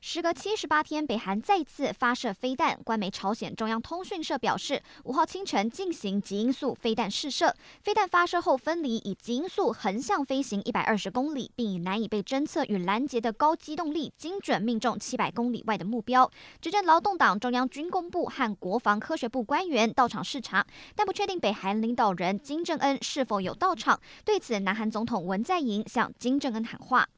时隔七十八天，北韩再次发射飞弹。官媒朝鲜中央通讯社表示，五号清晨进行极音速飞弹试射，飞弹发射后分离，以极音速横向飞行一百二十公里，并以难以被侦测与拦截的高机动力，精准命中七百公里外的目标。执政劳动党中央军工部和国防科学部官员到场视察，但不确定北韩领导人金正恩是否有到场。对此，南韩总统文在寅向金正恩喊话。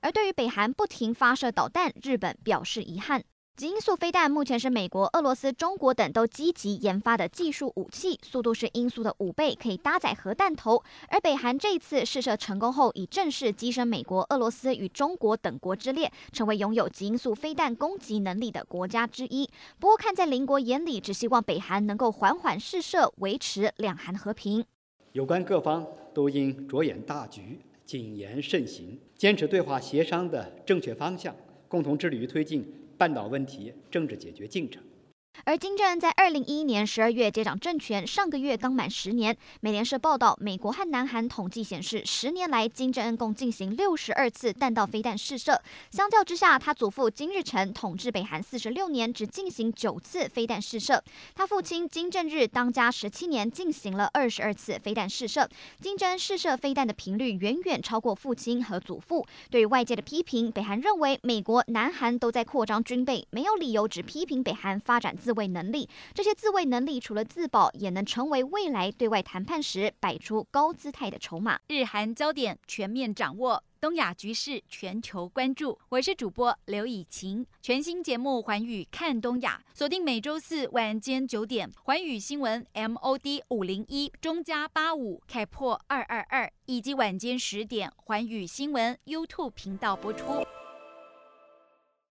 而对于北韩不停发射导弹，日本表示遗憾。极音速飞弹目前是美国、俄罗斯、中国等都积极研发的技术武器，速度是音速的五倍，可以搭载核弹头。而北韩这一次试射成功后，已正式跻身美国、俄罗斯与中国等国之列，成为拥有极音速飞弹攻击能力的国家之一。不过，看在邻国眼里，只希望北韩能够缓缓试射，维持两韩和平。有关各方都应着眼大局。谨言慎行，坚持对话协商的正确方向，共同致力于推进半岛问题政治解决进程。而金正恩在二零一一年十二月接掌政权，上个月刚满十年。美联社报道，美国和南韩统计显示，十年来金正恩共进行六十二次弹道飞弹试射。相较之下，他祖父金日成统治北韩四十六年，只进行九次飞弹试射。他父亲金正日当家十七年，进行了二十二次飞弹试射。金正恩试射飞弹的频率远远超过父亲和祖父。对于外界的批评，北韩认为美国、南韩都在扩张军备，没有理由只批评北韩发展自自卫能力，这些自卫能力除了自保，也能成为未来对外谈判时摆出高姿态的筹码。日韩焦点全面掌握，东亚局势全球关注。我是主播刘以晴，全新节目《寰宇看东亚》，锁定每周四晚间九点，寰宇新闻 MOD 五零一中加八五开破二二二，以及晚间十点，寰宇新闻 YouTube 频道播出。